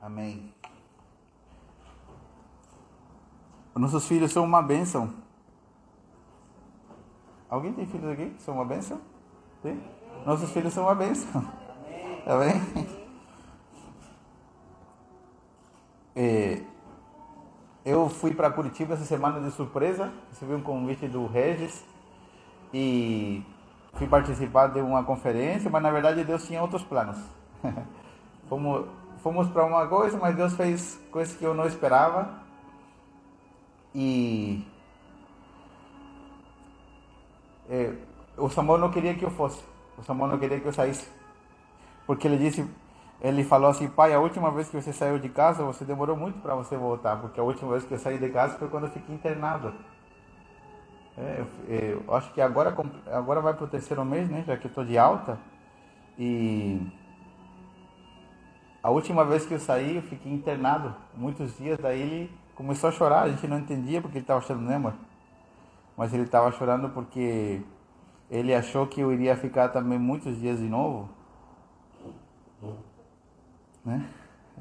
Amém. Nossos filhos são uma bênção. Alguém tem filhos aqui? São uma bênção? Sim? Nossos filhos são uma bênção. Amém? É, eu fui para Curitiba essa semana de surpresa, recebi um convite do Regis e fui participar de uma conferência, mas na verdade Deus tinha outros planos. fomos fomos para uma coisa, mas Deus fez coisas que eu não esperava. E é, o Samuel não queria que eu fosse. O Samuel não queria que eu saísse. Porque ele disse, ele falou assim, pai, a última vez que você saiu de casa, você demorou muito para você voltar, porque a última vez que eu saí de casa foi quando eu fiquei internado. É, eu, eu, acho que agora, agora vai para o terceiro mês, né? Já que eu estou de alta. E a última vez que eu saí, eu fiquei internado muitos dias. Daí ele começou a chorar. A gente não entendia porque ele estava chorando, né, amor? Mas ele estava chorando porque ele achou que eu iria ficar também muitos dias de novo. Né?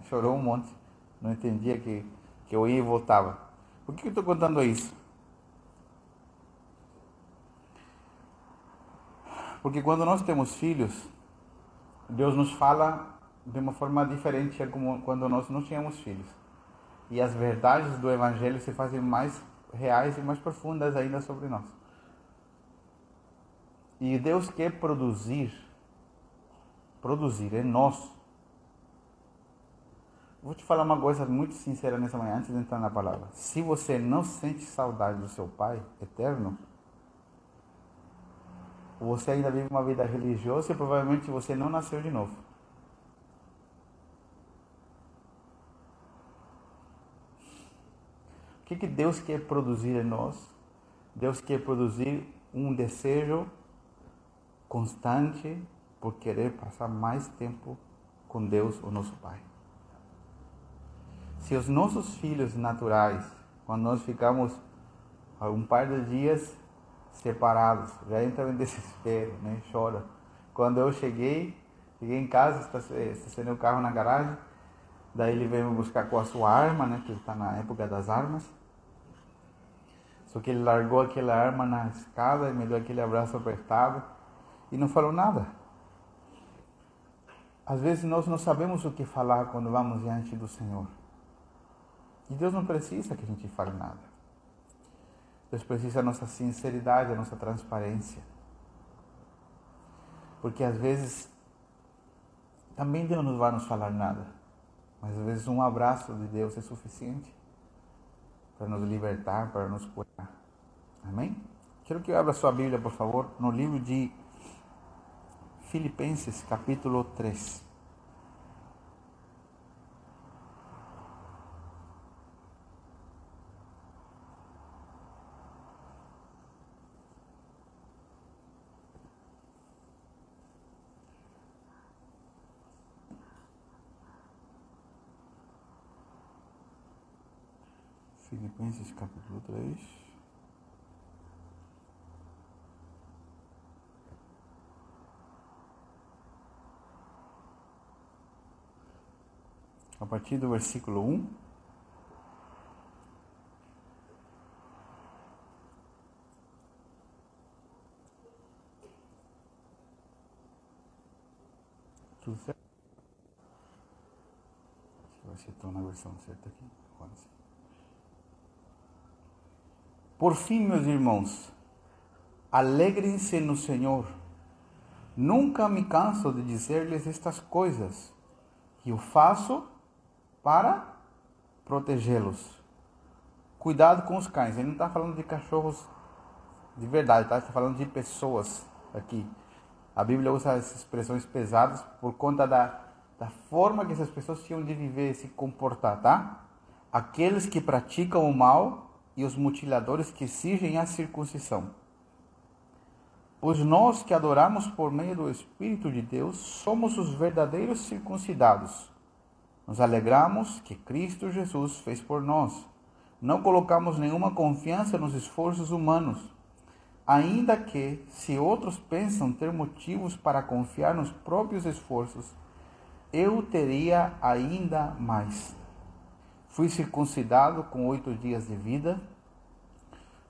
Chorou um monte. Não entendia que, que eu ia e voltava. Por que eu estou contando isso? Porque quando nós temos filhos, Deus nos fala de uma forma diferente como quando nós não tínhamos filhos. E as verdades do Evangelho se fazem mais reais e mais profundas ainda sobre nós. E Deus quer produzir, produzir em nós. Vou te falar uma coisa muito sincera nessa manhã, antes de entrar na palavra. Se você não sente saudade do seu Pai eterno, você ainda vive uma vida religiosa e provavelmente você não nasceu de novo. Que, que Deus quer produzir em nós? Deus quer produzir um desejo constante por querer passar mais tempo com Deus, o nosso Pai. Se os nossos filhos naturais, quando nós ficamos um par de dias separados, já entra em desespero, né? chora. Quando eu cheguei, cheguei em casa, estacionei o carro na garagem, daí ele veio me buscar com a sua arma, né? que está na época das armas. Só que ele largou aquela arma na escada e me deu aquele abraço apertado e não falou nada. Às vezes nós não sabemos o que falar quando vamos diante do Senhor. E Deus não precisa que a gente fale nada. Deus precisa da nossa sinceridade, da nossa transparência. Porque às vezes também Deus não vai nos falar nada. Mas às vezes um abraço de Deus é suficiente para nos libertar, para nos curar. Amém? Quero que abra sua Bíblia, por favor, no livro de Filipenses, capítulo 3. Filipenses capítulo 3. A partir do versículo 1. Tudo certo? Na versão certa aqui. Agora sim. Por fim, meus irmãos, alegrem-se no Senhor. Nunca me canso de dizer-lhes estas coisas, que eu faço para protegê-los. Cuidado com os cães. Ele não está falando de cachorros de verdade, tá? Está falando de pessoas aqui. A Bíblia usa essas expressões pesadas por conta da, da forma que essas pessoas tinham de viver, se comportar, tá? Aqueles que praticam o mal e os mutiladores que exigem a circuncisão. Pois nós que adoramos por meio do Espírito de Deus somos os verdadeiros circuncidados. Nos alegramos que Cristo Jesus fez por nós. Não colocamos nenhuma confiança nos esforços humanos, ainda que, se outros pensam ter motivos para confiar nos próprios esforços, eu teria ainda mais. Fui circuncidado com oito dias de vida,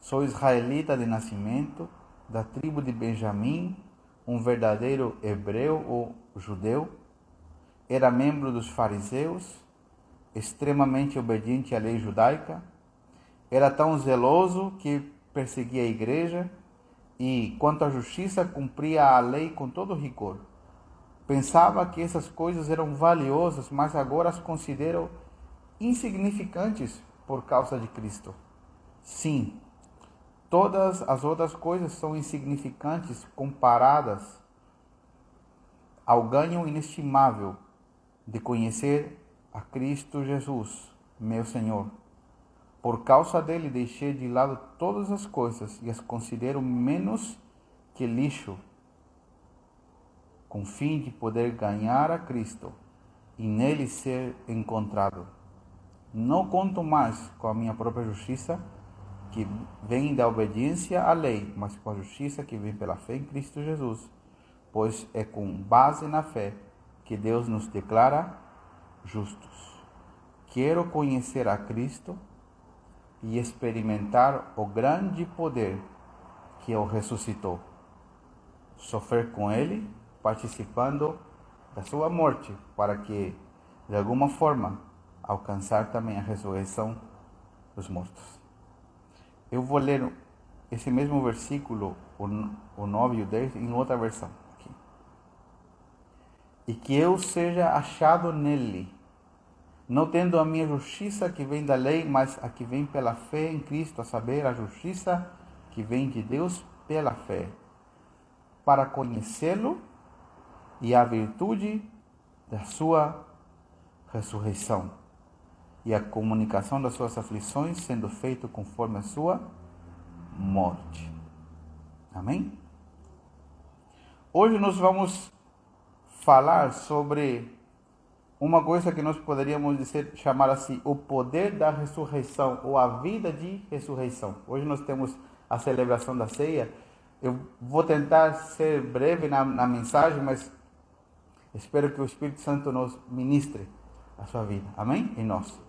sou israelita de nascimento, da tribo de Benjamim, um verdadeiro hebreu ou judeu, era membro dos fariseus, extremamente obediente à lei judaica, era tão zeloso que perseguia a igreja e, quanto à justiça, cumpria a lei com todo rigor. Pensava que essas coisas eram valiosas, mas agora as considero insignificantes por causa de Cristo. Sim, todas as outras coisas são insignificantes comparadas ao ganho inestimável de conhecer a Cristo Jesus, meu Senhor. Por causa dele, deixei de lado todas as coisas e as considero menos que lixo, com fim de poder ganhar a Cristo e nele ser encontrado. Não conto mais com a minha própria justiça, que vem da obediência à lei, mas com a justiça que vem pela fé em Cristo Jesus, pois é com base na fé que Deus nos declara justos. Quero conhecer a Cristo e experimentar o grande poder que o ressuscitou. Sofrer com Ele, participando da sua morte, para que, de alguma forma, alcançar também a ressurreição dos mortos. Eu vou ler esse mesmo versículo, o 9 e o 10, em outra versão e que eu seja achado nele, não tendo a minha justiça que vem da lei, mas a que vem pela fé em Cristo, a saber, a justiça que vem de Deus pela fé, para conhecê-lo e a virtude da sua ressurreição e a comunicação das suas aflições, sendo feito conforme a sua morte. Amém? Hoje nós vamos falar sobre uma coisa que nós poderíamos dizer, chamar assim, o poder da ressurreição ou a vida de ressurreição. Hoje nós temos a celebração da ceia. Eu vou tentar ser breve na, na mensagem, mas espero que o Espírito Santo nos ministre a sua vida. Amém? Em nós.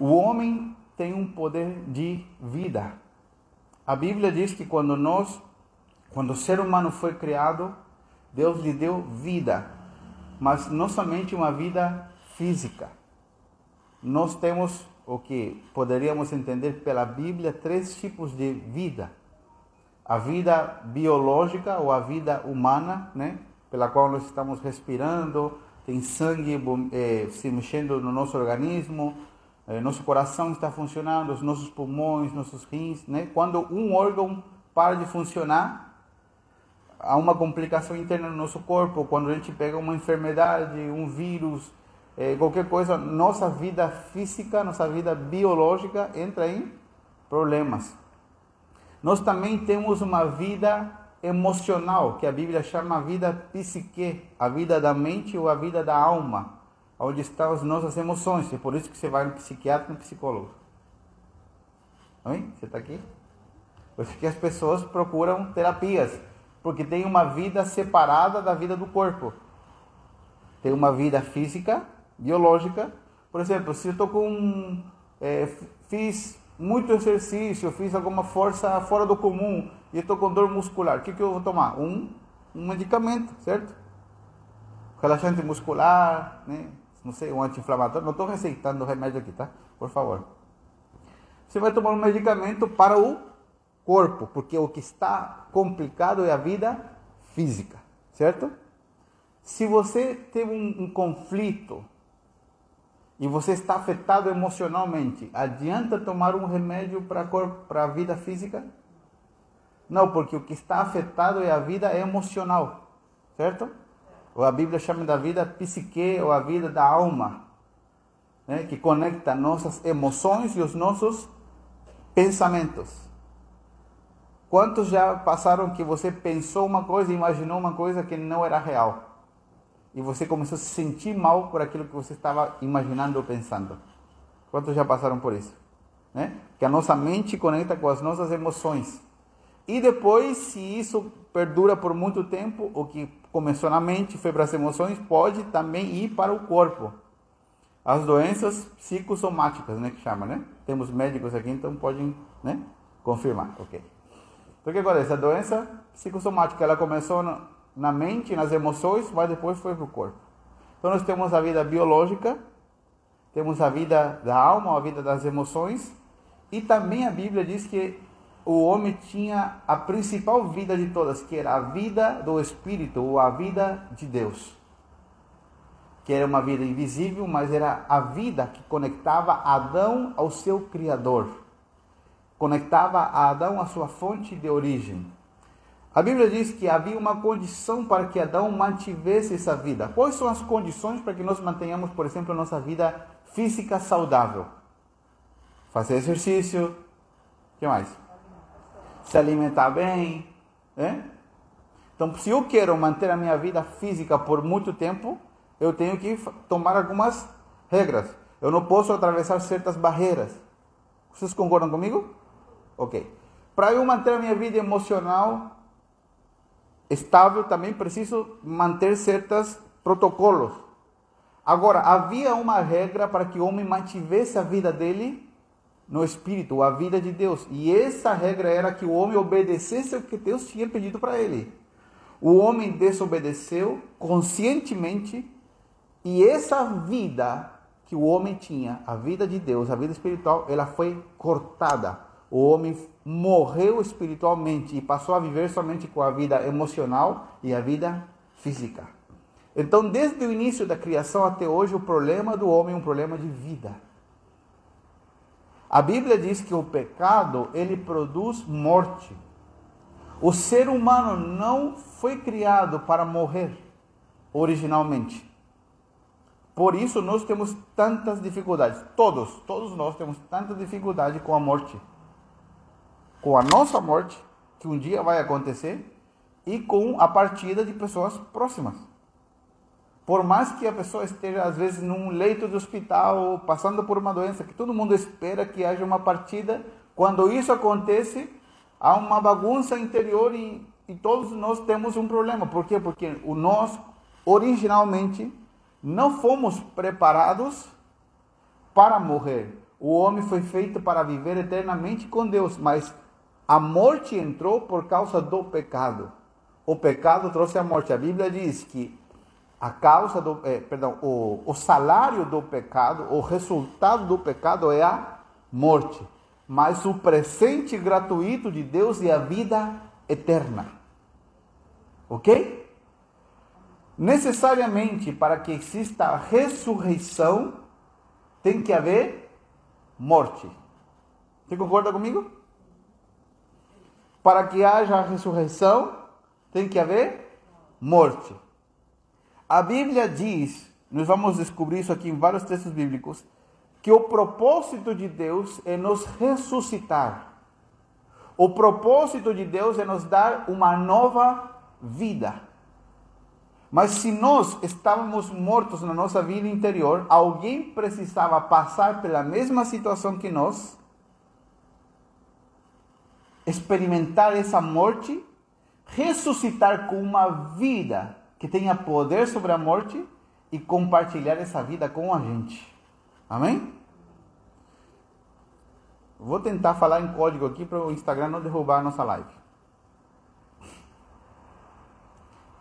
O homem tem um poder de vida. A Bíblia diz que quando nós, quando o ser humano foi criado, Deus lhe deu vida, mas não somente uma vida física. Nós temos o que poderíamos entender pela Bíblia três tipos de vida: a vida biológica ou a vida humana, né, pela qual nós estamos respirando, tem sangue eh, se mexendo no nosso organismo, nosso coração está funcionando, os nossos pulmões, nossos rins, né? Quando um órgão para de funcionar, há uma complicação interna no nosso corpo, quando a gente pega uma enfermidade, um vírus, é, qualquer coisa, nossa vida física, nossa vida biológica entra em problemas. Nós também temos uma vida emocional, que a Bíblia chama vida psique, a vida da mente ou a vida da alma, onde estão as nossas emoções. É por isso que você vai no psiquiatra e no psicólogo. Oi? Você está aqui? Por isso que as pessoas procuram terapias porque tem uma vida separada da vida do corpo. Tem uma vida física, biológica. Por exemplo, se eu estou com. É, fiz muito exercício, fiz alguma força fora do comum e estou com dor muscular, o que, que eu vou tomar? Um, um medicamento, certo? Relaxante muscular, né? Não sei, um anti-inflamatório. Não estou receitando remédio aqui, tá? Por favor. Você vai tomar um medicamento para o corpo, porque o que está complicado é a vida física, certo? Se você teve um, um conflito e você está afetado emocionalmente, adianta tomar um remédio para a vida física? Não, porque o que está afetado é a vida emocional, certo? Ou a Bíblia chama da vida psique, ou a vida da alma, né? que conecta nossas emoções e os nossos pensamentos. Quantos já passaram que você pensou uma coisa imaginou uma coisa que não era real? E você começou a se sentir mal por aquilo que você estava imaginando ou pensando? Quantos já passaram por isso? Né? Que a nossa mente conecta com as nossas emoções. E depois, se isso perdura por muito tempo, o que começou na mente, foi para as emoções, pode também ir para o corpo. As doenças psicossomáticas, né, que chama, né? Temos médicos aqui, então podem, né, confirmar, ok? Então o que acontece? A doença psicossomática, ela começou na mente, nas emoções, mas depois foi para o corpo. Então nós temos a vida biológica, temos a vida da alma, a vida das emoções, e também a Bíblia diz que o homem tinha a principal vida de todas, que era a vida do Espírito, ou a vida de Deus. Que era uma vida invisível, mas era a vida que conectava Adão ao seu Criador. Conectava Adão à sua fonte de origem. A Bíblia diz que havia uma condição para que Adão mantivesse essa vida. Quais são as condições para que nós mantenhamos, por exemplo, a nossa vida física saudável? Fazer exercício. O que mais? Se alimentar bem. Né? Então, se eu quero manter a minha vida física por muito tempo, eu tenho que tomar algumas regras. Eu não posso atravessar certas barreiras. Vocês concordam comigo? Ok. Para eu manter a minha vida emocional estável, também preciso manter certos protocolos. Agora, havia uma regra para que o homem mantivesse a vida dele no Espírito, a vida de Deus. E essa regra era que o homem obedecesse o que Deus tinha pedido para ele. O homem desobedeceu conscientemente e essa vida que o homem tinha, a vida de Deus, a vida espiritual, ela foi cortada. O homem morreu espiritualmente e passou a viver somente com a vida emocional e a vida física. Então, desde o início da criação até hoje, o problema do homem é um problema de vida. A Bíblia diz que o pecado, ele produz morte. O ser humano não foi criado para morrer originalmente. Por isso nós temos tantas dificuldades. Todos, todos nós temos tanta dificuldade com a morte. Com a nossa morte, que um dia vai acontecer, e com a partida de pessoas próximas. Por mais que a pessoa esteja, às vezes, num leito de hospital, passando por uma doença, que todo mundo espera que haja uma partida, quando isso acontece, há uma bagunça interior e, e todos nós temos um problema. Por quê? Porque o nós, originalmente, não fomos preparados para morrer. O homem foi feito para viver eternamente com Deus, mas a morte entrou por causa do pecado. O pecado trouxe a morte. A Bíblia diz que a causa do, eh, perdão, o, o salário do pecado, o resultado do pecado é a morte. Mas o presente gratuito de Deus é a vida eterna. Ok? Necessariamente, para que exista a ressurreição, tem que haver morte. Você concorda comigo? Para que haja a ressurreição, tem que haver morte. A Bíblia diz, nós vamos descobrir isso aqui em vários textos bíblicos, que o propósito de Deus é nos ressuscitar. O propósito de Deus é nos dar uma nova vida. Mas se nós estávamos mortos na nossa vida interior, alguém precisava passar pela mesma situação que nós, experimentar essa morte, ressuscitar com uma vida que tenha poder sobre a morte e compartilhar essa vida com a gente. Amém? Vou tentar falar em código aqui para o Instagram não derrubar a nossa live.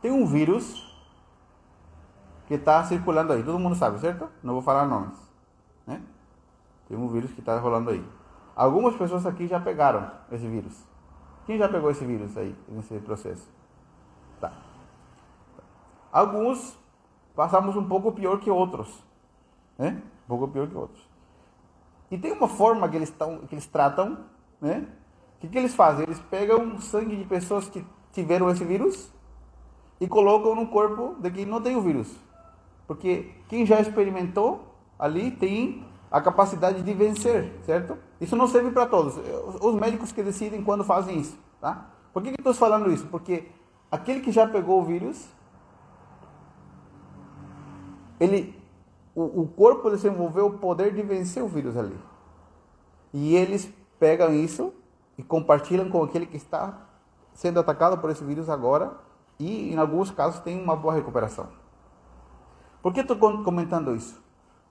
Tem um vírus que está circulando aí, todo mundo sabe, certo? Não vou falar nomes. Né? Tem um vírus que está rolando aí. Algumas pessoas aqui já pegaram esse vírus. Quem já pegou esse vírus aí, nesse processo? Alguns passamos um pouco pior que outros, né? Um pouco pior que outros. E tem uma forma que eles, tão, que eles tratam, né? O que, que eles fazem? Eles pegam sangue de pessoas que tiveram esse vírus e colocam no corpo de quem não tem o vírus. Porque quem já experimentou ali tem a capacidade de vencer, certo? Isso não serve para todos. Os médicos que decidem quando fazem isso, tá? Por que, que estou falando isso? Porque aquele que já pegou o vírus, ele, o, o corpo desenvolveu o poder de vencer o vírus ali. E eles pegam isso e compartilham com aquele que está sendo atacado por esse vírus agora e, em alguns casos, tem uma boa recuperação. Por que estou comentando isso?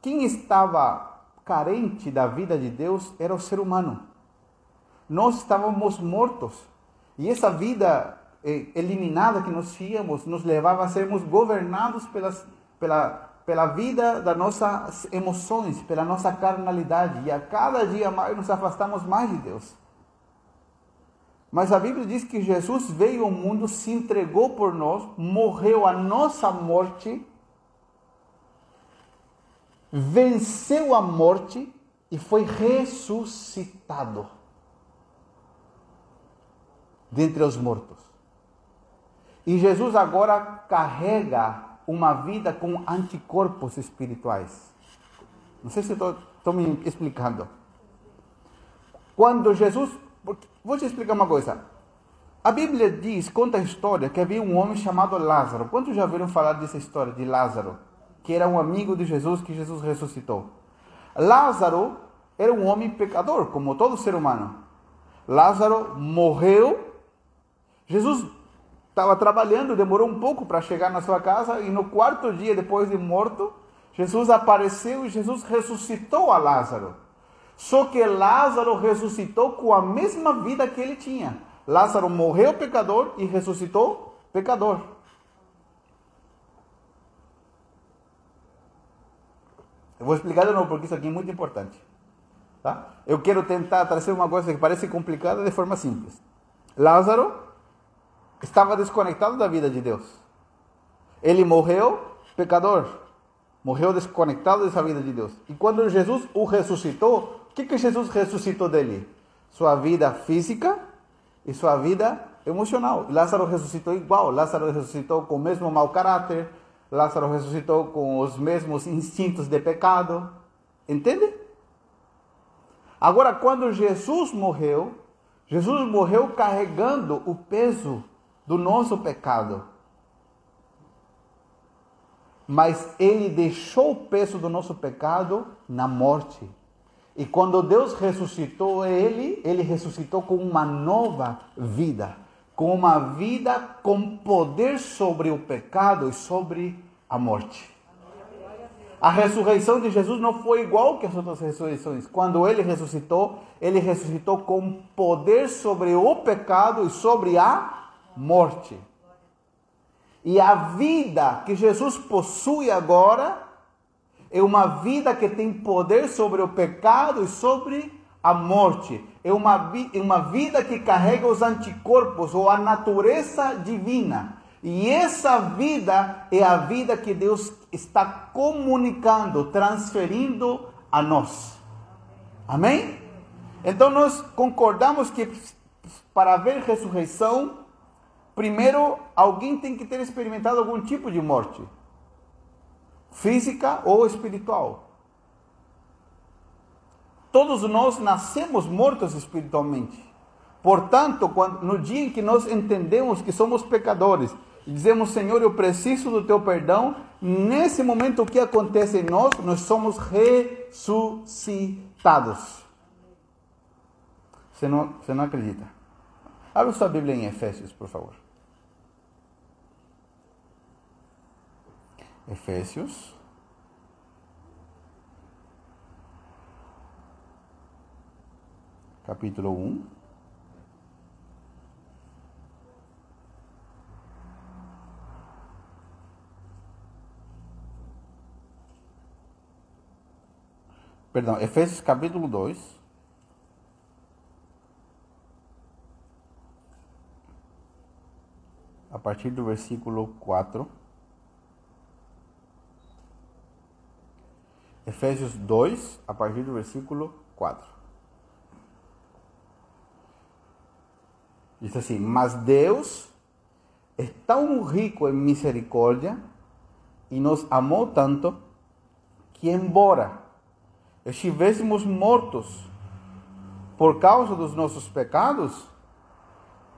Quem estava carente da vida de Deus era o ser humano. Nós estávamos mortos. E essa vida eh, eliminada que nós tínhamos nos levava a sermos governados pelas, pela, pela vida das nossas emoções, pela nossa carnalidade. E a cada dia mais nos afastamos mais de Deus. Mas a Bíblia diz que Jesus veio ao mundo, se entregou por nós, morreu a nossa morte, venceu a morte e foi ressuscitado dentre os mortos. E Jesus agora carrega uma vida com anticorpos espirituais. Não sei se estou me explicando. Quando Jesus Vou te explicar uma coisa. A Bíblia diz, conta a história que havia um homem chamado Lázaro. Quantos já ouviram falar dessa história de Lázaro? Que era um amigo de Jesus que Jesus ressuscitou. Lázaro era um homem pecador, como todo ser humano. Lázaro morreu. Jesus estava trabalhando, demorou um pouco para chegar na sua casa e no quarto dia depois de morto, Jesus apareceu e Jesus ressuscitou a Lázaro. Só que Lázaro ressuscitou com a mesma vida que ele tinha. Lázaro morreu pecador e ressuscitou pecador. Eu vou explicar de novo porque isso aqui é muito importante. Tá? Eu quero tentar trazer uma coisa que parece complicada de forma simples. Lázaro estava desconectado da vida de Deus. Ele morreu pecador. Morreu desconectado dessa vida de Deus. E quando Jesus o ressuscitou, que, que Jesus ressuscitou dele? Sua vida física e sua vida emocional. Lázaro ressuscitou igual. Lázaro ressuscitou com o mesmo mau caráter. Lázaro ressuscitou com os mesmos instintos de pecado. Entende? Agora, quando Jesus morreu, Jesus morreu carregando o peso do nosso pecado. Mas ele deixou o peso do nosso pecado na morte. E quando Deus ressuscitou ele, ele ressuscitou com uma nova vida, com uma vida com poder sobre o pecado e sobre a morte. A ressurreição de Jesus não foi igual que as outras ressurreições. Quando ele ressuscitou, ele ressuscitou com poder sobre o pecado e sobre a morte. E a vida que Jesus possui agora é uma vida que tem poder sobre o pecado e sobre a morte. É uma, é uma vida que carrega os anticorpos ou a natureza divina. E essa vida é a vida que Deus está comunicando, transferindo a nós. Amém? Então nós concordamos que para haver ressurreição, primeiro alguém tem que ter experimentado algum tipo de morte física ou espiritual. Todos nós nascemos mortos espiritualmente. Portanto, quando, no dia em que nós entendemos que somos pecadores e dizemos, Senhor, eu preciso do teu perdão, nesse momento o que acontece em nós? Nós somos ressuscitados. Você não, você não acredita? Abra sua Bíblia em Efésios, por favor. Efésios. Capítulo 1. Perdão, Efésios capítulo 2. A partir do versículo 4. Efésios 2, a partir do versículo 4. Diz assim: Mas Deus é tão rico em misericórdia e nos amou tanto que, embora estivéssemos mortos por causa dos nossos pecados,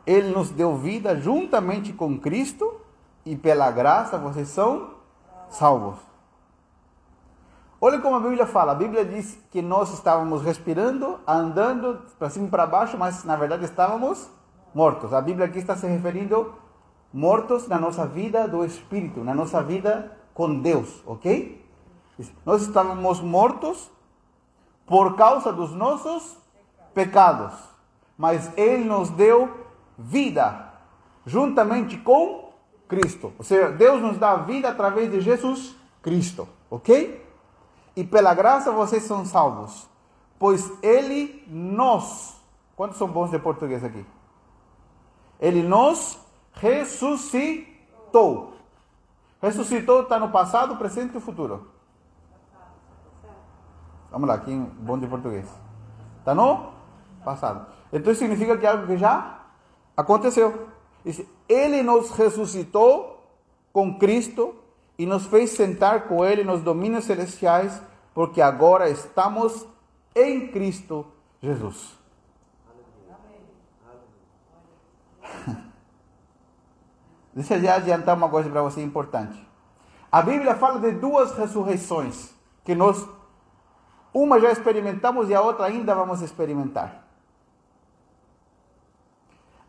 Ele nos deu vida juntamente com Cristo e pela graça vocês são salvos. Olha como a Bíblia fala. A Bíblia diz que nós estávamos respirando, andando para cima e para baixo, mas na verdade estávamos mortos. A Bíblia aqui está se referindo mortos na nossa vida do espírito, na nossa vida com Deus, ok? Nós estávamos mortos por causa dos nossos pecados, mas Ele nos deu vida juntamente com Cristo. Ou seja, Deus nos dá vida através de Jesus Cristo, ok? E pela graça vocês são salvos, pois Ele nos. Quantos são bons de português aqui? Ele nos ressuscitou. Ressuscitou está no passado, presente e futuro. Vamos lá, aqui bom de português. Está no passado. Então significa que algo que já aconteceu. Ele nos ressuscitou com Cristo e nos fez sentar com Ele nos domínios celestiais, porque agora estamos em Cristo Jesus. Deixa eu já adiantar uma coisa para você importante. A Bíblia fala de duas ressurreições que nós uma já experimentamos e a outra ainda vamos experimentar.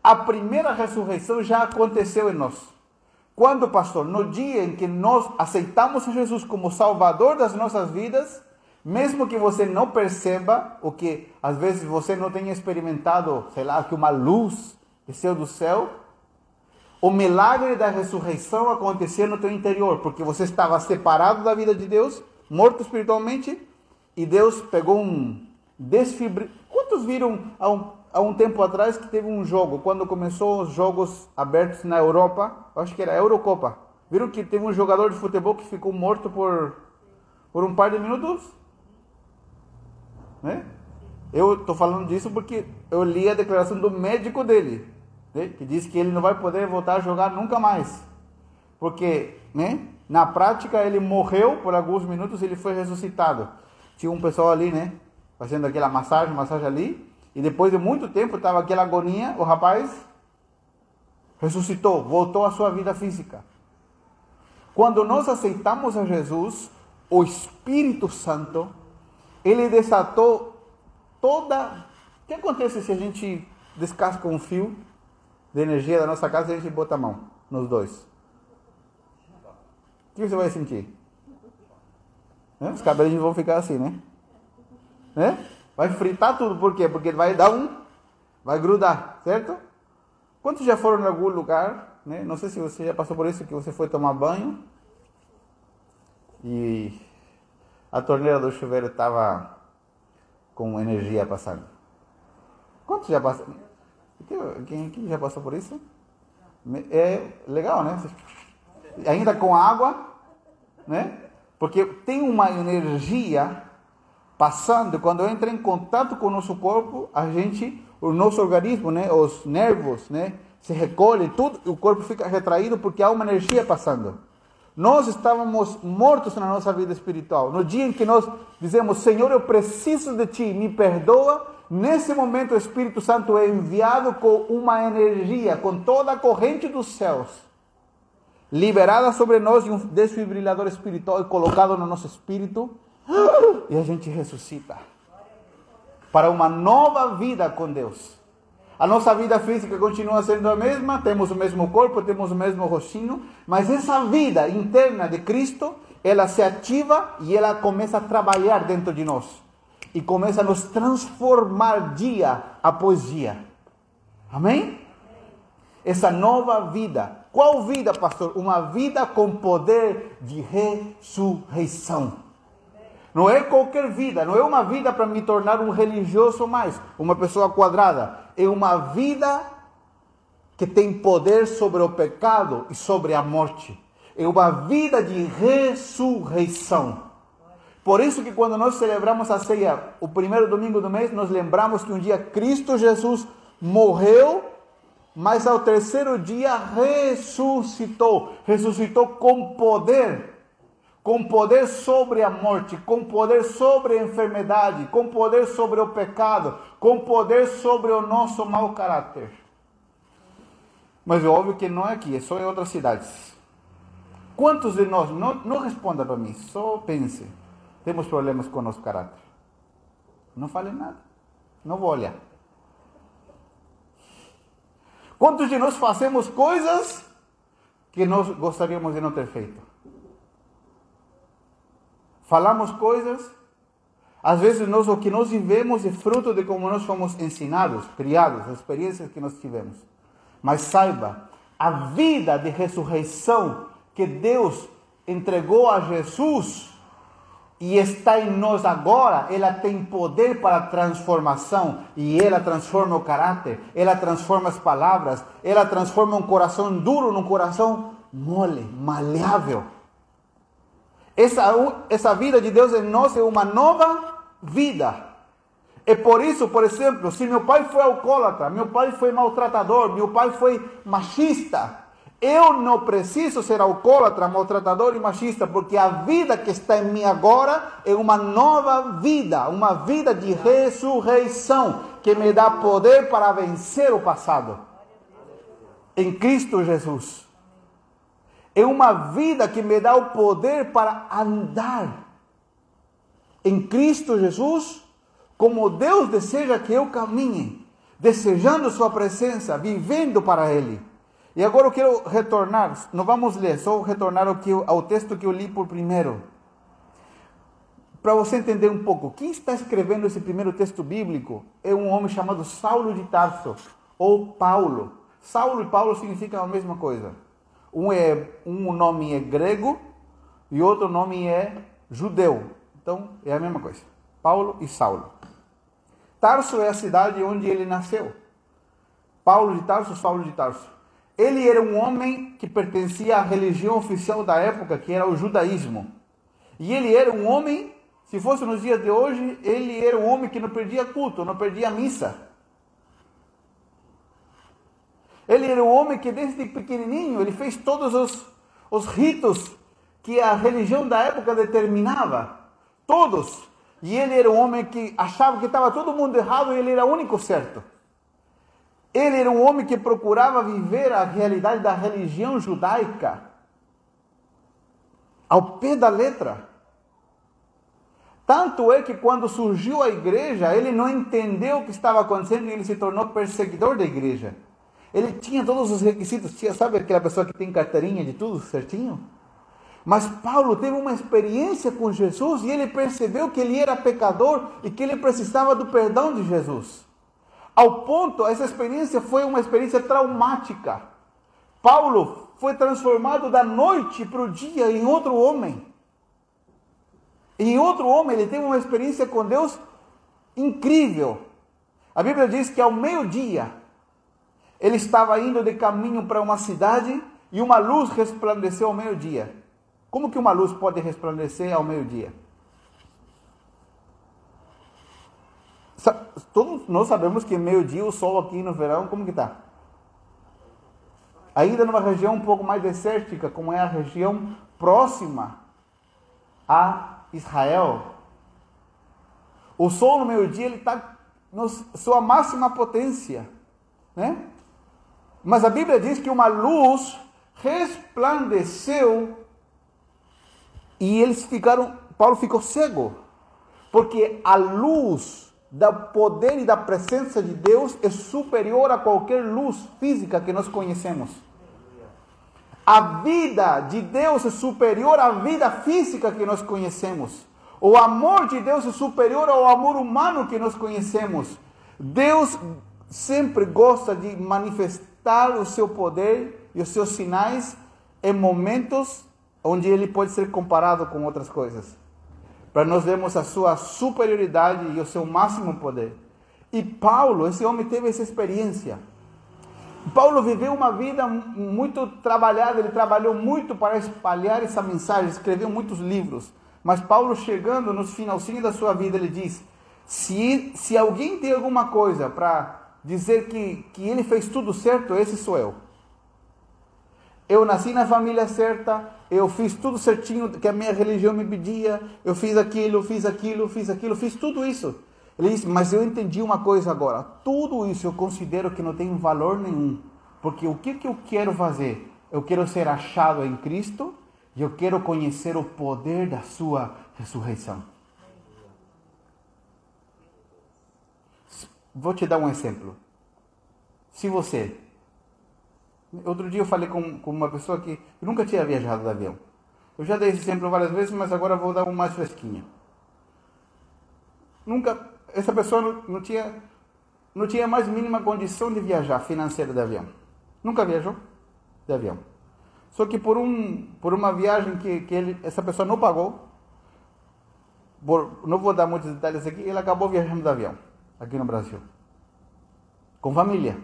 A primeira ressurreição já aconteceu em nós. Quando, pastor? No dia em que nós aceitamos a Jesus como Salvador das nossas vidas, mesmo que você não perceba, o que às vezes você não tenha experimentado, sei lá, que uma luz desceu do céu, o milagre da ressurreição aconteceu no teu interior, porque você estava separado da vida de Deus, morto espiritualmente, e Deus pegou um desfibrilador. Quantos viram há um, há um tempo atrás que teve um jogo, quando começou os jogos abertos na Europa, acho que era a Eurocopa. Viram que teve um jogador de futebol que ficou morto por, por um par de minutos? Né? Eu estou falando disso porque eu li a declaração do médico dele, né? que diz que ele não vai poder voltar a jogar nunca mais. Porque, né? na prática, ele morreu por alguns minutos ele foi ressuscitado. Tinha um pessoal ali, né? Fazendo aquela massagem, massagem ali. E depois de muito tempo, estava aquela agonia, o rapaz ressuscitou, voltou à sua vida física. Quando nós aceitamos a Jesus, o Espírito Santo, ele desatou toda. O que acontece se a gente descasca um fio de energia da nossa casa e a gente bota a mão nos dois? O que você vai sentir? Os cabelinhos vão ficar assim, né? né? Vai fritar tudo, por quê? Porque vai dar um, vai grudar, certo? Quantos já foram em algum lugar, né? Não sei se você já passou por isso, que você foi tomar banho e a torneira do chuveiro estava com energia passando. Quantos já passaram? Quem, quem já passou por isso? É legal, né? Ainda com água, né? Porque tem uma energia passando, quando entra em contato com o nosso corpo, a gente, o nosso organismo, né, os nervos, né, se recolhe, tudo, o corpo fica retraído porque há uma energia passando. Nós estávamos mortos na nossa vida espiritual. No dia em que nós dizemos, Senhor, eu preciso de Ti, me perdoa, nesse momento o Espírito Santo é enviado com uma energia, com toda a corrente dos céus liberada sobre nós de um desfibrilador espiritual colocado no nosso espírito e a gente ressuscita para uma nova vida com Deus. A nossa vida física continua sendo a mesma, temos o mesmo corpo, temos o mesmo rostinho, mas essa vida interna de Cristo, ela se ativa e ela começa a trabalhar dentro de nós e começa a nos transformar dia após dia. Amém? Essa nova vida qual vida, pastor? Uma vida com poder de ressurreição. Não é qualquer vida, não é uma vida para me tornar um religioso mais, uma pessoa quadrada. É uma vida que tem poder sobre o pecado e sobre a morte. É uma vida de ressurreição. Por isso que quando nós celebramos a ceia, o primeiro domingo do mês, nós lembramos que um dia Cristo Jesus morreu mas ao terceiro dia ressuscitou. Ressuscitou com poder. Com poder sobre a morte, com poder sobre a enfermidade, com poder sobre o pecado, com poder sobre o nosso mau caráter. Mas é óbvio que não é aqui, é só em outras cidades. Quantos de nós, não, não responda para mim, só pense, temos problemas com o nosso caráter? Não fale nada, não vou olhar. Quantos de nós fazemos coisas que nós gostaríamos de não ter feito. Falamos coisas, às vezes nós, o que nós vivemos é fruto de como nós fomos ensinados, criados, as experiências que nós tivemos. Mas saiba, a vida de ressurreição que Deus entregou a Jesus e está em nós agora, ela tem poder para transformação e ela transforma o caráter, ela transforma as palavras, ela transforma um coração duro num coração mole, maleável. Essa, essa vida de Deus em nós é uma nova vida. É por isso, por exemplo, se meu pai foi alcoólatra, meu pai foi maltratador, meu pai foi machista, eu não preciso ser alcoólatra, maltratador e machista, porque a vida que está em mim agora é uma nova vida, uma vida de ressurreição, que me dá poder para vencer o passado. Em Cristo Jesus. É uma vida que me dá o poder para andar em Cristo Jesus, como Deus deseja que eu caminhe, desejando Sua presença, vivendo para Ele. E agora eu quero retornar, não vamos ler, só retornar ao, que ao texto que eu li por primeiro. Para você entender um pouco, quem está escrevendo esse primeiro texto bíblico é um homem chamado Saulo de Tarso, ou Paulo. Saulo e Paulo significam a mesma coisa. Um, é, um nome é grego e outro nome é judeu. Então é a mesma coisa. Paulo e Saulo. Tarso é a cidade onde ele nasceu. Paulo de Tarso, Saulo de Tarso. Ele era um homem que pertencia à religião oficial da época, que era o judaísmo. E ele era um homem, se fosse nos dias de hoje, ele era um homem que não perdia culto, não perdia missa. Ele era um homem que desde pequenininho ele fez todos os, os ritos que a religião da época determinava. Todos. E ele era um homem que achava que estava todo mundo errado e ele era o único certo. Ele era um homem que procurava viver a realidade da religião judaica ao pé da letra. Tanto é que quando surgiu a igreja, ele não entendeu o que estava acontecendo e ele se tornou perseguidor da igreja. Ele tinha todos os requisitos, tinha, sabe aquela pessoa que tem carteirinha de tudo certinho? Mas Paulo teve uma experiência com Jesus e ele percebeu que ele era pecador e que ele precisava do perdão de Jesus. Ao ponto, essa experiência foi uma experiência traumática. Paulo foi transformado da noite para o dia em outro homem. Em outro homem, ele teve uma experiência com Deus incrível. A Bíblia diz que ao meio-dia, ele estava indo de caminho para uma cidade e uma luz resplandeceu ao meio-dia. Como que uma luz pode resplandecer ao meio-dia? Todos nós sabemos que meio-dia o sol aqui no verão, como que está? Ainda numa região um pouco mais desértica, como é a região próxima a Israel. O sol no meio-dia ele está na sua máxima potência, né? Mas a Bíblia diz que uma luz resplandeceu e eles ficaram, Paulo ficou cego, porque a luz do poder e da presença de Deus é superior a qualquer luz física que nós conhecemos. A vida de Deus é superior à vida física que nós conhecemos. O amor de Deus é superior ao amor humano que nós conhecemos. Deus sempre gosta de manifestar o seu poder e os seus sinais em momentos onde ele pode ser comparado com outras coisas para nós vermos a sua superioridade e o seu máximo poder. E Paulo, esse homem teve essa experiência. Paulo viveu uma vida muito trabalhada, ele trabalhou muito para espalhar essa mensagem, escreveu muitos livros. Mas Paulo, chegando no finalzinho da sua vida, ele diz: se, se alguém tem alguma coisa para dizer que, que ele fez tudo certo, esse sou eu. Eu nasci na família certa, eu fiz tudo certinho que a minha religião me pedia, eu fiz aquilo, fiz aquilo, fiz aquilo, fiz tudo isso. Ele disse, mas eu entendi uma coisa agora, tudo isso eu considero que não tem valor nenhum, porque o que, que eu quero fazer? Eu quero ser achado em Cristo e eu quero conhecer o poder da sua ressurreição. Vou te dar um exemplo. Se você Outro dia eu falei com, com uma pessoa que nunca tinha viajado de avião. Eu já dei esse exemplo várias vezes, mas agora vou dar um mais fresquinho. Nunca, essa pessoa não, não tinha, não tinha mais mínima condição de viajar financeira de avião. Nunca viajou de avião. Só que por, um, por uma viagem que, que ele, essa pessoa não pagou, por, não vou dar muitos detalhes aqui, ele acabou viajando de avião, aqui no Brasil. Com família.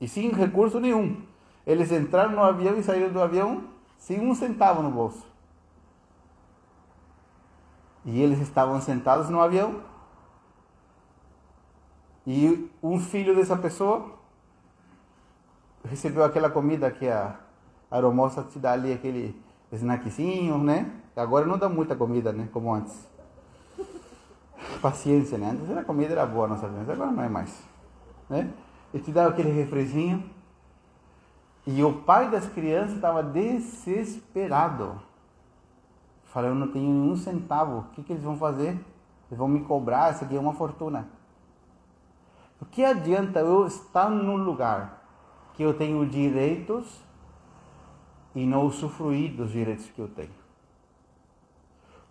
E sem recurso nenhum. Eles entraram no avião e saíram do avião sem um centavo no bolso. E eles estavam sentados no avião. E um filho dessa pessoa recebeu aquela comida que a aeromoça te dá ali, aquele snackzinho, né? Agora não dá muita comida, né? Como antes. Paciência, né? Antes a comida era boa, nossa vida, agora não é mais. Né? E te dá aquele refrezinho. E o pai das crianças estava desesperado. Falou, eu não tenho nenhum centavo. O que, que eles vão fazer? Eles vão me cobrar, isso aqui é uma fortuna. O que adianta eu estar num lugar que eu tenho direitos e não usufruir dos direitos que eu tenho?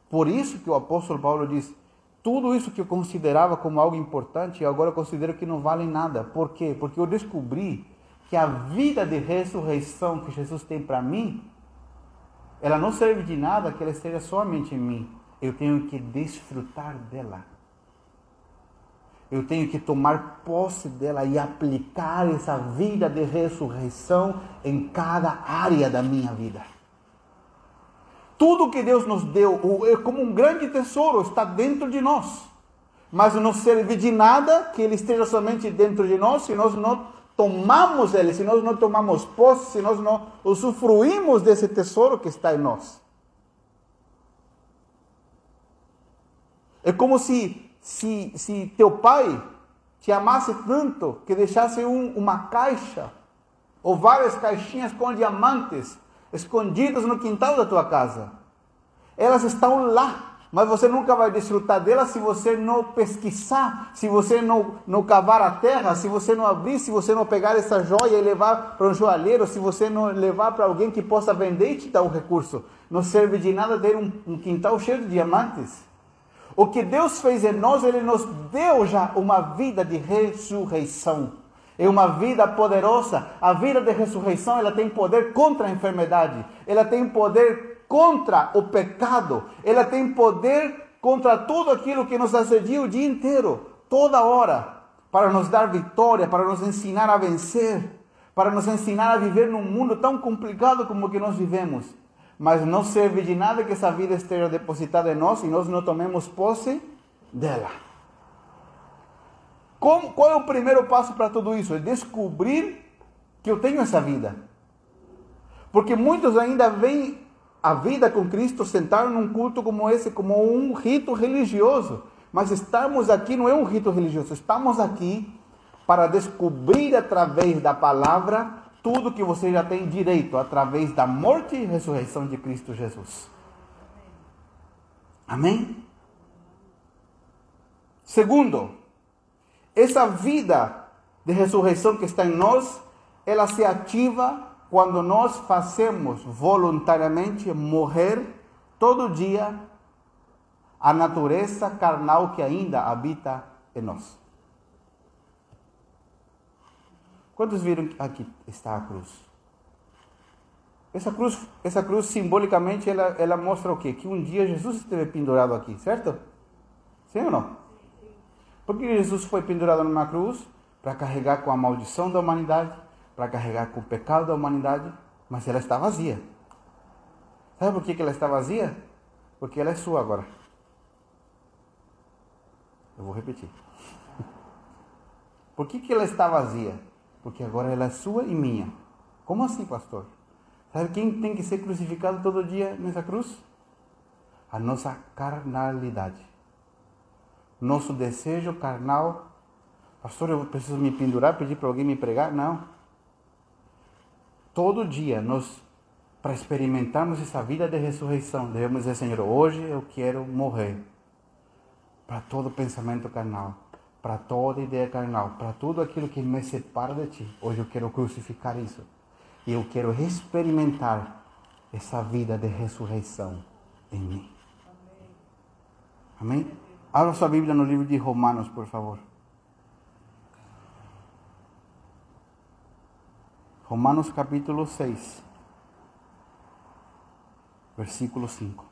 Por isso que o apóstolo Paulo diz, tudo isso que eu considerava como algo importante, agora eu considero que não vale nada. Por quê? Porque eu descobri que a vida de ressurreição que Jesus tem para mim, ela não serve de nada que ela esteja somente em mim. Eu tenho que desfrutar dela. Eu tenho que tomar posse dela e aplicar essa vida de ressurreição em cada área da minha vida. Tudo que Deus nos deu é como um grande tesouro, está dentro de nós. Mas não serve de nada que ele esteja somente dentro de nós se nós não tomamos ele, se nós não tomamos posse, se nós não usufruímos desse tesouro que está em nós. É como se, se, se teu pai te amasse tanto que deixasse um, uma caixa ou várias caixinhas com diamantes escondidas no quintal da tua casa. Elas estão lá mas você nunca vai desfrutar dela se você não pesquisar, se você não, não cavar a terra, se você não abrir, se você não pegar essa joia e levar para um joalheiro, se você não levar para alguém que possa vender e te dar o recurso. Não serve de nada ter um, um quintal cheio de diamantes. O que Deus fez em nós, Ele nos deu já uma vida de ressurreição. É uma vida poderosa. A vida de ressurreição, ela tem poder contra a enfermidade. Ela tem poder contra o pecado. Ela tem poder contra tudo aquilo que nos assedia o dia inteiro, toda hora, para nos dar vitória, para nos ensinar a vencer, para nos ensinar a viver num mundo tão complicado como o que nós vivemos. Mas não serve de nada que essa vida esteja depositada em nós e nós não tomemos posse dela. Como, qual é o primeiro passo para tudo isso? É descobrir que eu tenho essa vida. Porque muitos ainda vêm a vida com Cristo sentar num culto como esse, como um rito religioso. Mas estamos aqui não é um rito religioso, estamos aqui para descobrir através da palavra tudo que você já tem direito através da morte e ressurreição de Cristo Jesus. Amém? Segundo, essa vida de ressurreição que está em nós, ela se ativa quando nós fazemos voluntariamente morrer todo dia a natureza carnal que ainda habita em nós. Quantos viram que aqui está a cruz? Essa cruz, essa cruz simbolicamente ela, ela mostra o quê? Que um dia Jesus esteve pendurado aqui, certo? Sim ou não? Por que Jesus foi pendurado numa cruz? Para carregar com a maldição da humanidade, para carregar com o pecado da humanidade, mas ela está vazia. Sabe por que ela está vazia? Porque ela é sua agora. Eu vou repetir. Por que, que ela está vazia? Porque agora ela é sua e minha. Como assim, pastor? Sabe quem tem que ser crucificado todo dia nessa cruz? A nossa carnalidade. Nosso desejo carnal. Pastor, eu preciso me pendurar, pedir para alguém me pregar? Não todo dia nós para experimentarmos essa vida de ressurreição, devemos dizer, Senhor, hoje eu quero morrer para todo pensamento carnal, para toda ideia carnal, para tudo aquilo que me separa de Ti. Hoje eu quero crucificar isso. E eu quero experimentar essa vida de ressurreição em mim. Amém? Abra sua Bíblia no livro de Romanos, por favor. Romanos capítulo 6, versículo 5.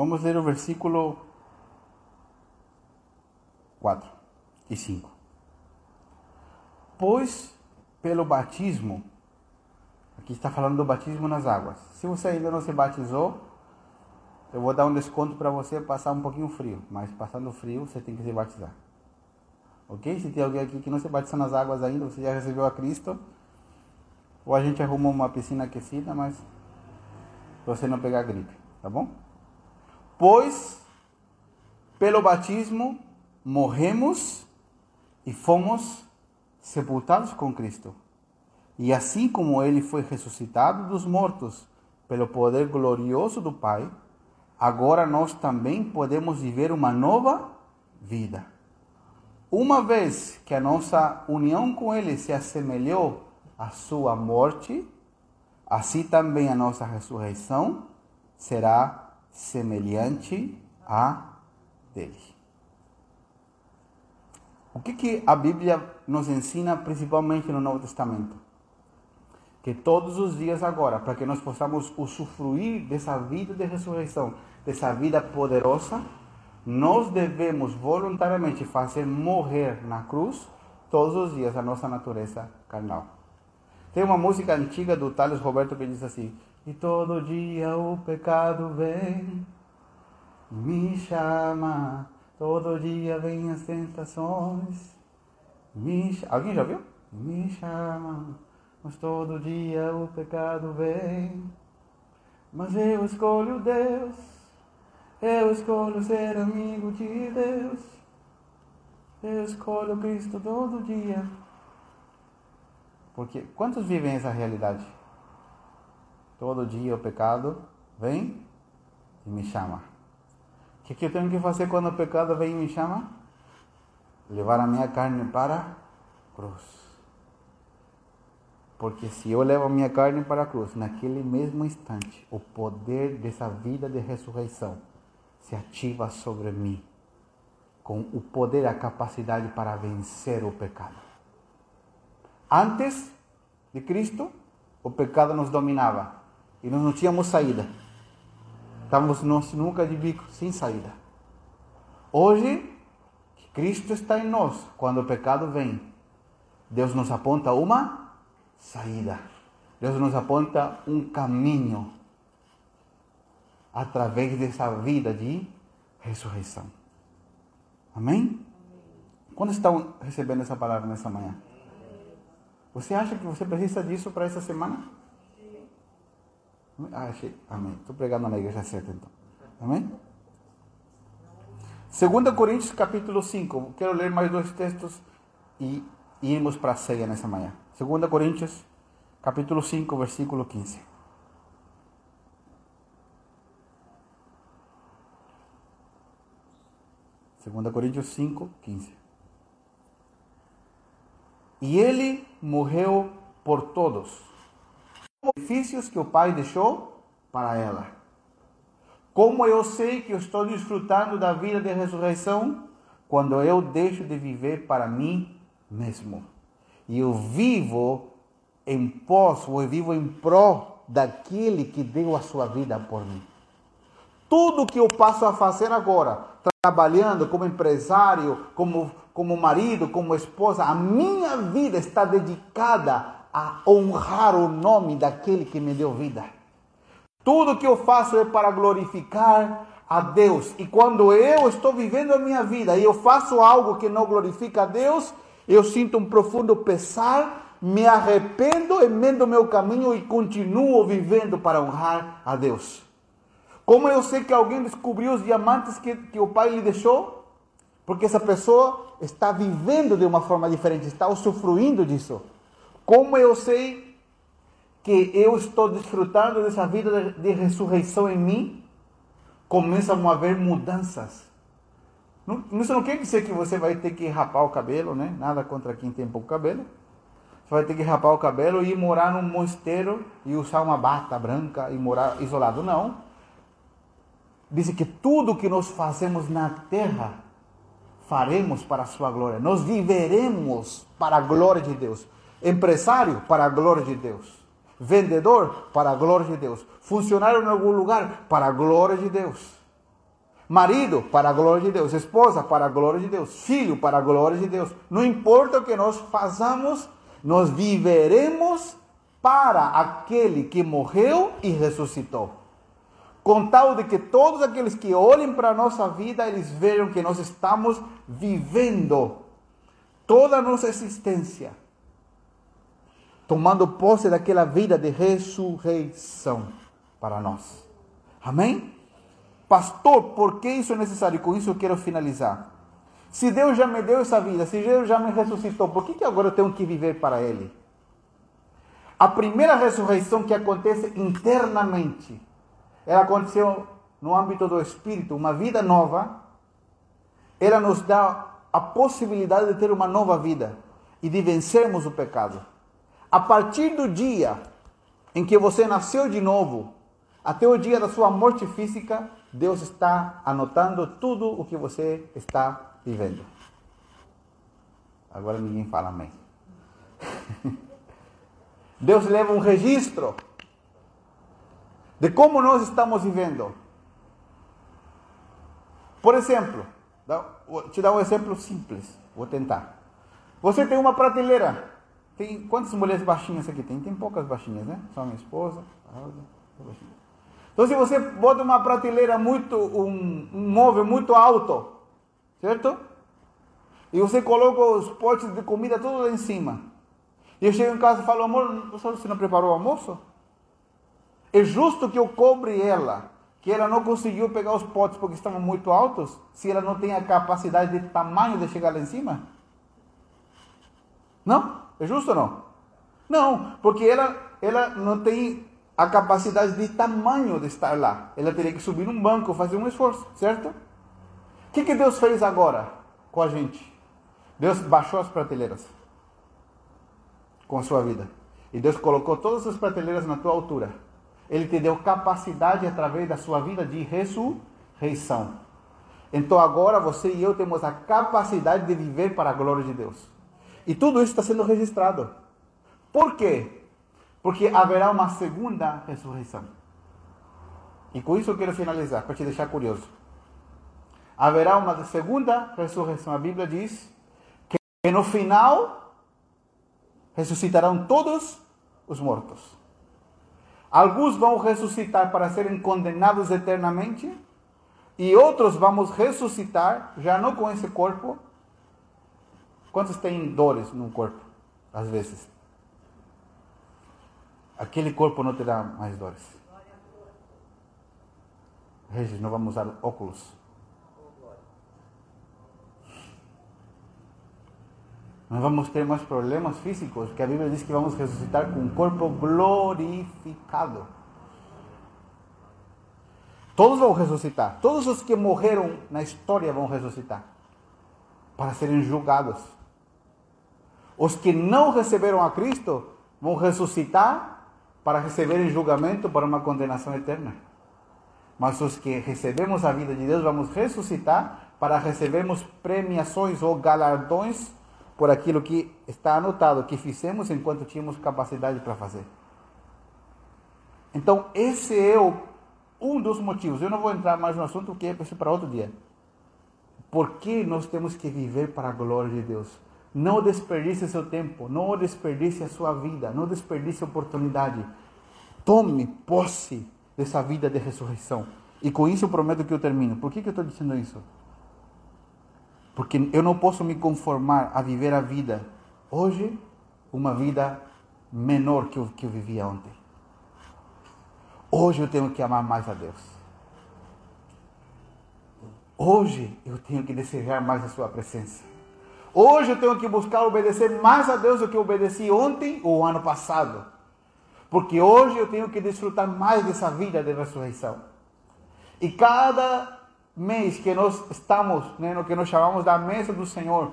Vamos ler o versículo 4 e 5. Pois pelo batismo, aqui está falando do batismo nas águas. Se você ainda não se batizou, eu vou dar um desconto para você passar um pouquinho frio, mas passando frio você tem que se batizar. Ok? Se tem alguém aqui que não se batizou nas águas ainda, você já recebeu a Cristo, ou a gente arruma uma piscina aquecida, mas você não pegar gripe, tá bom? Pois pelo batismo morremos e fomos sepultados com Cristo. E assim como ele foi ressuscitado dos mortos pelo poder glorioso do Pai, agora nós também podemos viver uma nova vida. Uma vez que a nossa união com ele se assemelhou à sua morte, assim também a nossa ressurreição será semelhante a dele. O que, que a Bíblia nos ensina principalmente no Novo Testamento? Que todos os dias agora, para que nós possamos usufruir dessa vida de ressurreição, dessa vida poderosa, nós devemos voluntariamente fazer morrer na cruz todos os dias a nossa natureza carnal. Tem uma música antiga do Thales Roberto que diz assim: e todo dia o pecado vem, me chama. Todo dia vem as tentações. Me Alguém já viu? Me chama. Mas todo dia o pecado vem. Mas eu escolho Deus. Eu escolho ser amigo de Deus. Eu escolho Cristo todo dia. Porque quantos vivem essa realidade? Todo dia o pecado vem e me chama. O que, que eu tenho que fazer quando o pecado vem e me chama? Levar a minha carne para a cruz. Porque se eu levo a minha carne para a cruz, naquele mesmo instante, o poder dessa vida de ressurreição se ativa sobre mim, com o poder, a capacidade para vencer o pecado. Antes de Cristo, o pecado nos dominava. E nós não tínhamos saída. Estávamos nós nunca de bico, sem saída. Hoje, Cristo está em nós. Quando o pecado vem, Deus nos aponta uma saída. Deus nos aponta um caminho através dessa vida de ressurreição. Amém? Quando estão recebendo essa palavra nessa manhã? Você acha que você precisa disso para essa semana? Ah, achei. Amém. Estou pregando na igreja certa então. Amém? 2 Coríntios capítulo 5. Quero ler mais dois textos e irmos para a ceia nessa manhã. 2 Coríntios capítulo 5, versículo 15. Segunda Coríntios 5, 15. E ele morreu por todos benefícios que o Pai deixou para ela. Como eu sei que eu estou desfrutando da vida de ressurreição quando eu deixo de viver para mim mesmo. E eu vivo em pós, eu vivo em prol daquele que deu a sua vida por mim. Tudo que eu passo a fazer agora, trabalhando como empresário, como, como marido, como esposa, a minha vida está dedicada a honrar o nome daquele que me deu vida. Tudo que eu faço é para glorificar a Deus. E quando eu estou vivendo a minha vida e eu faço algo que não glorifica a Deus, eu sinto um profundo pesar, me arrependo, emendo meu caminho e continuo vivendo para honrar a Deus. Como eu sei que alguém descobriu os diamantes que, que o pai lhe deixou? Porque essa pessoa está vivendo de uma forma diferente, está usufruindo disso. Como eu sei que eu estou desfrutando dessa vida de, de ressurreição em mim? Começam a haver mudanças. Não, isso não quer dizer que você vai ter que rapar o cabelo, né? Nada contra quem tem pouco cabelo. Você vai ter que rapar o cabelo e ir morar num mosteiro e usar uma bata branca e morar isolado. Não. Diz que tudo que nós fazemos na terra faremos para a sua glória. Nós viveremos para a glória de Deus. Empresário para a glória de Deus. Vendedor para a glória de Deus. Funcionário em algum lugar para a glória de Deus. Marido para a glória de Deus. Esposa para a glória de Deus. Filho para a glória de Deus. Não importa o que nós façamos, nós viveremos para aquele que morreu e ressuscitou. Com tal de que todos aqueles que olhem para a nossa vida, eles vejam que nós estamos vivendo toda a nossa existência tomando posse daquela vida de ressurreição para nós. Amém? Pastor, por que isso é necessário? Com isso eu quero finalizar. Se Deus já me deu essa vida, se Deus já me ressuscitou, por que, que agora eu tenho que viver para Ele? A primeira ressurreição que acontece internamente, ela aconteceu no âmbito do Espírito, uma vida nova, ela nos dá a possibilidade de ter uma nova vida e de vencermos o pecado. A partir do dia em que você nasceu de novo, até o dia da sua morte física, Deus está anotando tudo o que você está vivendo. Agora ninguém fala amém. Deus leva um registro de como nós estamos vivendo. Por exemplo, te dar um exemplo simples, vou tentar. Você tem uma prateleira tem quantas mulheres baixinhas aqui tem? Tem poucas baixinhas, né? Só minha esposa, Então, se você bota uma prateleira muito, um, um móvel muito alto, certo? E você coloca os potes de comida tudo lá em cima. E eu chego em casa e falo, amor, você não preparou o almoço? É justo que eu cobre ela, que ela não conseguiu pegar os potes porque estavam muito altos, se ela não tem a capacidade de tamanho de chegar lá em cima? Não? É justo ou não? Não, porque ela, ela não tem a capacidade de tamanho de estar lá. Ela teria que subir um banco, fazer um esforço, certo? O que, que Deus fez agora com a gente? Deus baixou as prateleiras com a sua vida. E Deus colocou todas as prateleiras na tua altura. Ele te deu capacidade através da sua vida de ressurreição. Então agora você e eu temos a capacidade de viver para a glória de Deus. E tudo isso está sendo registrado. Por quê? Porque haverá uma segunda ressurreição. E com isso eu quero finalizar, para te deixar curioso. Haverá uma segunda ressurreição. A Bíblia diz que no final ressuscitarão todos os mortos. Alguns vão ressuscitar para serem condenados eternamente, e outros vamos ressuscitar, já não com esse corpo, Quantos têm dores no corpo? Às vezes. Aquele corpo não terá mais dores. Regis, não vamos usar óculos. Não vamos ter mais problemas físicos, porque a Bíblia diz que vamos ressuscitar com um corpo glorificado. Todos vão ressuscitar. Todos os que morreram na história vão ressuscitar para serem julgados. Os que não receberam a Cristo vão ressuscitar para receberem julgamento para uma condenação eterna. Mas os que recebemos a vida de Deus vamos ressuscitar para recebermos premiações ou galardões por aquilo que está anotado, que fizemos enquanto tínhamos capacidade para fazer. Então, esse é o, um dos motivos. Eu não vou entrar mais no assunto, porque é para outro dia. Por que nós temos que viver para a glória de Deus? Não desperdice seu tempo, não desperdice a sua vida, não desperdice a oportunidade. Tome posse dessa vida de ressurreição. E com isso eu prometo que eu termino. Por que, que eu estou dizendo isso? Porque eu não posso me conformar a viver a vida hoje uma vida menor que eu, que eu vivia ontem. Hoje eu tenho que amar mais a Deus. Hoje eu tenho que desejar mais a Sua presença. Hoje eu tenho que buscar obedecer mais a Deus do que obedeci ontem ou ano passado. Porque hoje eu tenho que desfrutar mais dessa vida de ressurreição. E cada mês que nós estamos, né, no que nós chamamos da mesa do Senhor,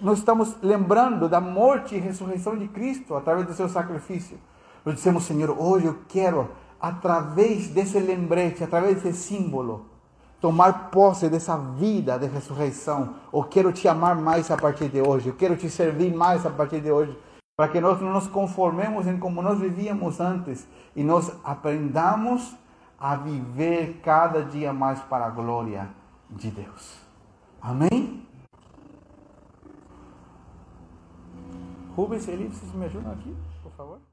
nós estamos lembrando da morte e ressurreição de Cristo através do seu sacrifício. Nós dizemos, Senhor, hoje eu quero, através desse lembrete, através desse símbolo, tomar posse dessa vida de ressurreição. Eu quero te amar mais a partir de hoje. Eu quero te servir mais a partir de hoje. Para que nós não nos conformemos em como nós vivíamos antes e nós aprendamos a viver cada dia mais para a glória de Deus. Amém? Rubens e Eli, vocês me ajudam aqui, por favor?